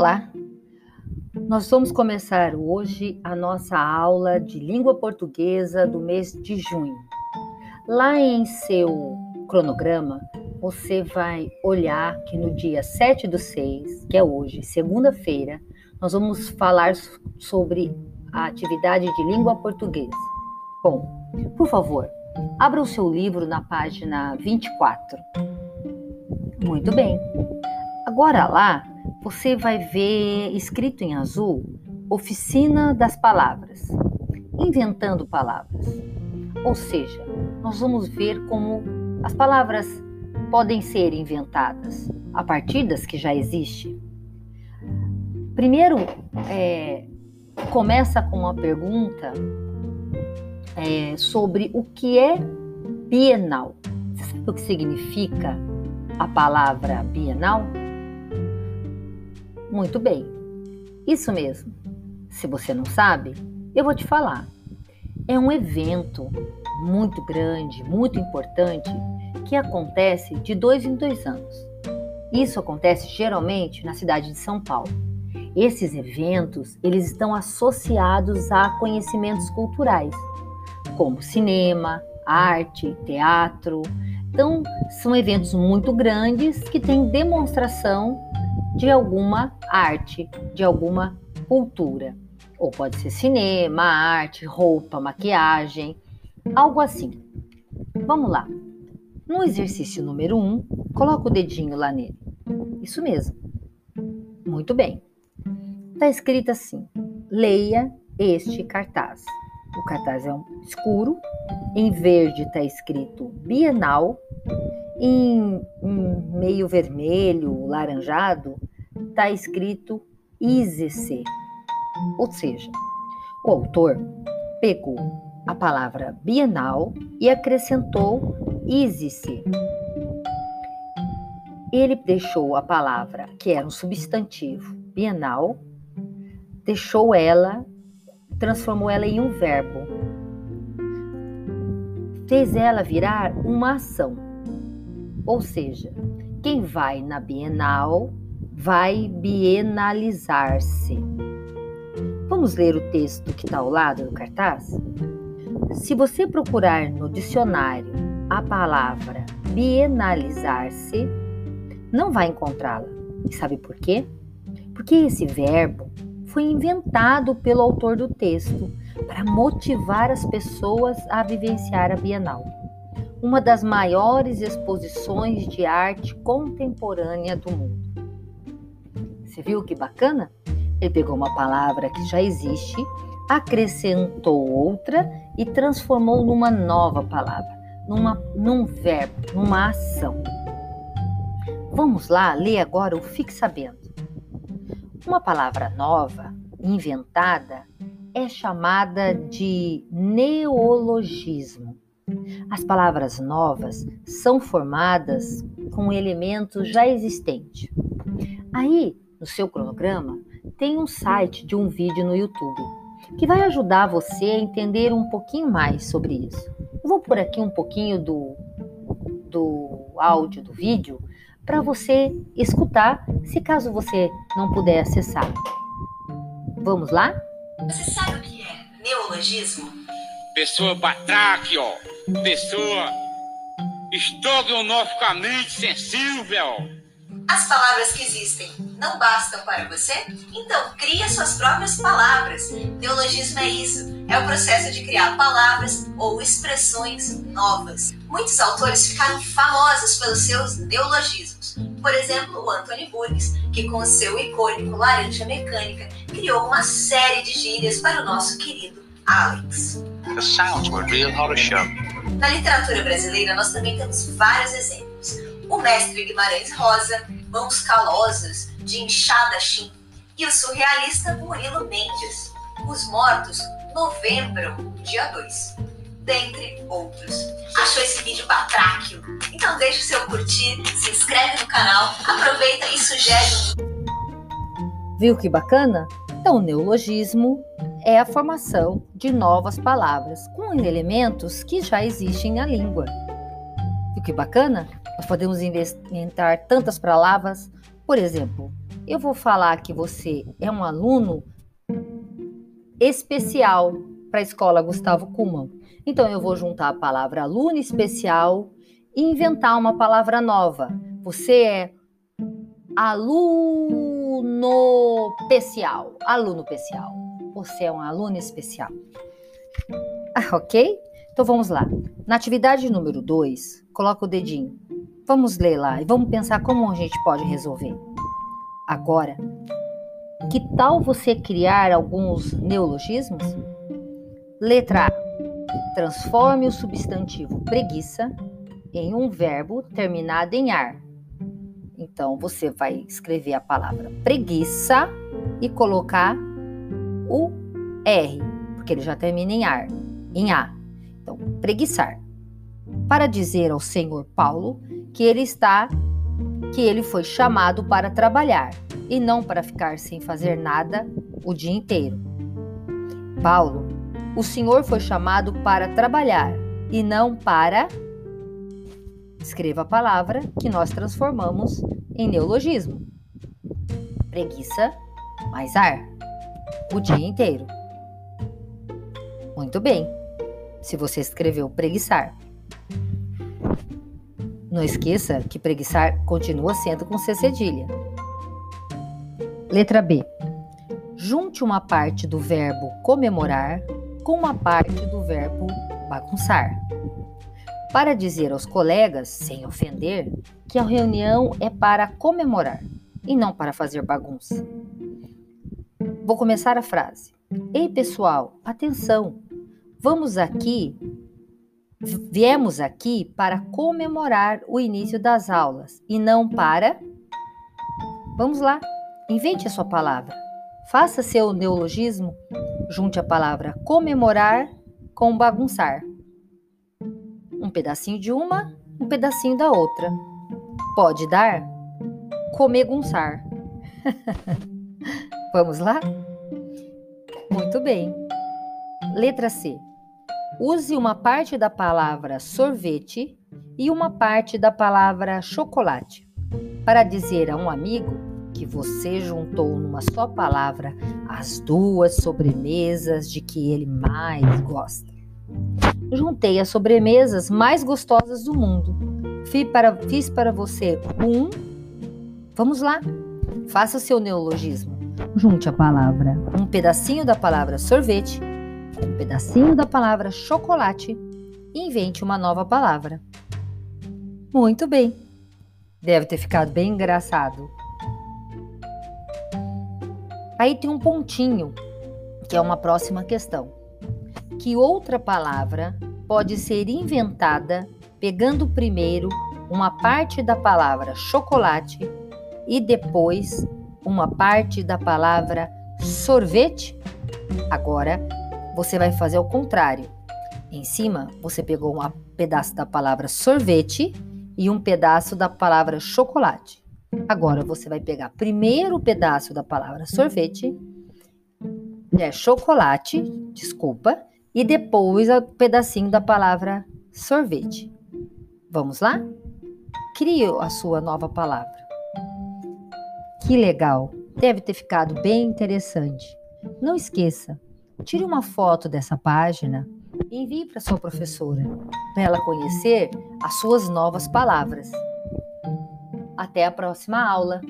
Olá! Nós vamos começar hoje a nossa aula de língua portuguesa do mês de junho. Lá em seu cronograma, você vai olhar que no dia 7 do 6, que é hoje, segunda-feira, nós vamos falar sobre a atividade de língua portuguesa. Bom, por favor, abra o seu livro na página 24. Muito bem. Agora lá, você vai ver escrito em azul Oficina das Palavras, inventando palavras. Ou seja, nós vamos ver como as palavras podem ser inventadas a partir das que já existem. Primeiro, é, começa com uma pergunta é, sobre o que é bienal. Você sabe o que significa a palavra bienal? Muito bem. Isso mesmo. Se você não sabe, eu vou te falar. É um evento muito grande, muito importante, que acontece de dois em dois anos. Isso acontece geralmente na cidade de São Paulo. Esses eventos, eles estão associados a conhecimentos culturais, como cinema, arte, teatro. Então, são eventos muito grandes que têm demonstração de alguma arte, de alguma cultura. Ou pode ser cinema, arte, roupa, maquiagem, algo assim. Vamos lá. No exercício número 1, um, coloca o dedinho lá nele. Isso mesmo. Muito bem. Está escrito assim: leia este cartaz. O cartaz é um escuro, em verde está escrito Bienal em, em meio vermelho, laranjado, está escrito IZC. Ou seja, o autor pegou a palavra bienal e acrescentou IZC. Ele deixou a palavra, que era um substantivo, bienal, deixou ela, transformou ela em um verbo. Fez ela virar uma ação. Ou seja, quem vai na Bienal vai bienalizar-se. Vamos ler o texto que está ao lado do cartaz? Se você procurar no dicionário a palavra bienalizar-se, não vai encontrá-la. E sabe por quê? Porque esse verbo foi inventado pelo autor do texto para motivar as pessoas a vivenciar a Bienal uma das maiores exposições de arte contemporânea do mundo. Você viu que bacana? Ele pegou uma palavra que já existe, acrescentou outra e transformou numa nova palavra, numa, num verbo, numa ação. Vamos lá ler agora o Fique Sabendo. Uma palavra nova, inventada, é chamada de neologismo. As palavras novas são formadas com elementos já existentes. Aí, no seu cronograma, tem um site de um vídeo no YouTube que vai ajudar você a entender um pouquinho mais sobre isso. Eu vou por aqui um pouquinho do, do áudio do vídeo para você escutar, se caso você não puder acessar. Vamos lá? Você sabe o que é neologismo? Pessoa batráquio, pessoa estrogonoficamente sensível. As palavras que existem não bastam para você? Então, crie suas próprias palavras. Neologismo é isso. É o processo de criar palavras ou expressões novas. Muitos autores ficaram famosos pelos seus neologismos. Por exemplo, o Anthony Burgess, que com seu icônico laranja mecânica criou uma série de gírias para o nosso querido Alex. The sounds were real show. Na literatura brasileira, nós também temos vários exemplos. O mestre Guimarães Rosa, Mãos Calosas, de Inchada Chim, e o surrealista Murilo Mendes, Os Mortos, Novembro, dia 2, dentre outros. Achou esse vídeo batráquio? Então deixa o seu curtir, se inscreve no canal, aproveita e sugere Viu que bacana? Então, o neologismo é a formação de novas palavras com elementos que já existem na língua. Viu que bacana? Nós podemos inventar tantas palavras, por exemplo, eu vou falar que você é um aluno especial para a escola Gustavo Kuhlmann. Então eu vou juntar a palavra aluno especial e inventar uma palavra nova. Você é aluno especial. Aluno especial. Você é um aluno especial. Ah, ok? Então vamos lá. Na atividade número 2, coloca o dedinho. Vamos ler lá e vamos pensar como a gente pode resolver. Agora, que tal você criar alguns neologismos? Letra A. Transforme o substantivo preguiça em um verbo terminado em ar. Então, você vai escrever a palavra preguiça e colocar o R, porque ele já termina em ar, em A. Então, preguiçar. Para dizer ao senhor Paulo que ele está que ele foi chamado para trabalhar e não para ficar sem fazer nada o dia inteiro. Paulo, o Senhor foi chamado para trabalhar e não para. Escreva a palavra que nós transformamos em neologismo. Preguiça mais ar. O dia inteiro. Muito bem. Se você escreveu preguiçar. Não esqueça que preguiçar continua sendo com C cedilha. Letra B. Junte uma parte do verbo comemorar com uma parte do verbo bagunçar. Para dizer aos colegas, sem ofender, que a reunião é para comemorar e não para fazer bagunça. Vou começar a frase. Ei, pessoal, atenção! Vamos aqui Viemos aqui para comemorar o início das aulas e não para. Vamos lá, invente a sua palavra. Faça seu neologismo. Junte a palavra comemorar com bagunçar. Um pedacinho de uma, um pedacinho da outra. Pode dar comegunçar. Vamos lá? Muito bem. Letra C. Use uma parte da palavra sorvete e uma parte da palavra chocolate para dizer a um amigo que você juntou numa só palavra as duas sobremesas de que ele mais gosta. Juntei as sobremesas mais gostosas do mundo. Fiz para, fiz para você um. Vamos lá, faça o seu neologismo. Junte a palavra, um pedacinho da palavra sorvete um pedacinho da palavra chocolate e invente uma nova palavra. Muito bem. Deve ter ficado bem engraçado. Aí tem um pontinho, que é uma próxima questão. Que outra palavra pode ser inventada pegando primeiro uma parte da palavra chocolate e depois uma parte da palavra sorvete? Agora você vai fazer o contrário. Em cima, você pegou um pedaço da palavra sorvete e um pedaço da palavra chocolate. Agora você vai pegar primeiro o pedaço da palavra sorvete, é chocolate, desculpa, e depois o pedacinho da palavra sorvete. Vamos lá? Crie a sua nova palavra. Que legal! Deve ter ficado bem interessante. Não esqueça, Tire uma foto dessa página e envie para sua professora, para ela conhecer as suas novas palavras. Até a próxima aula!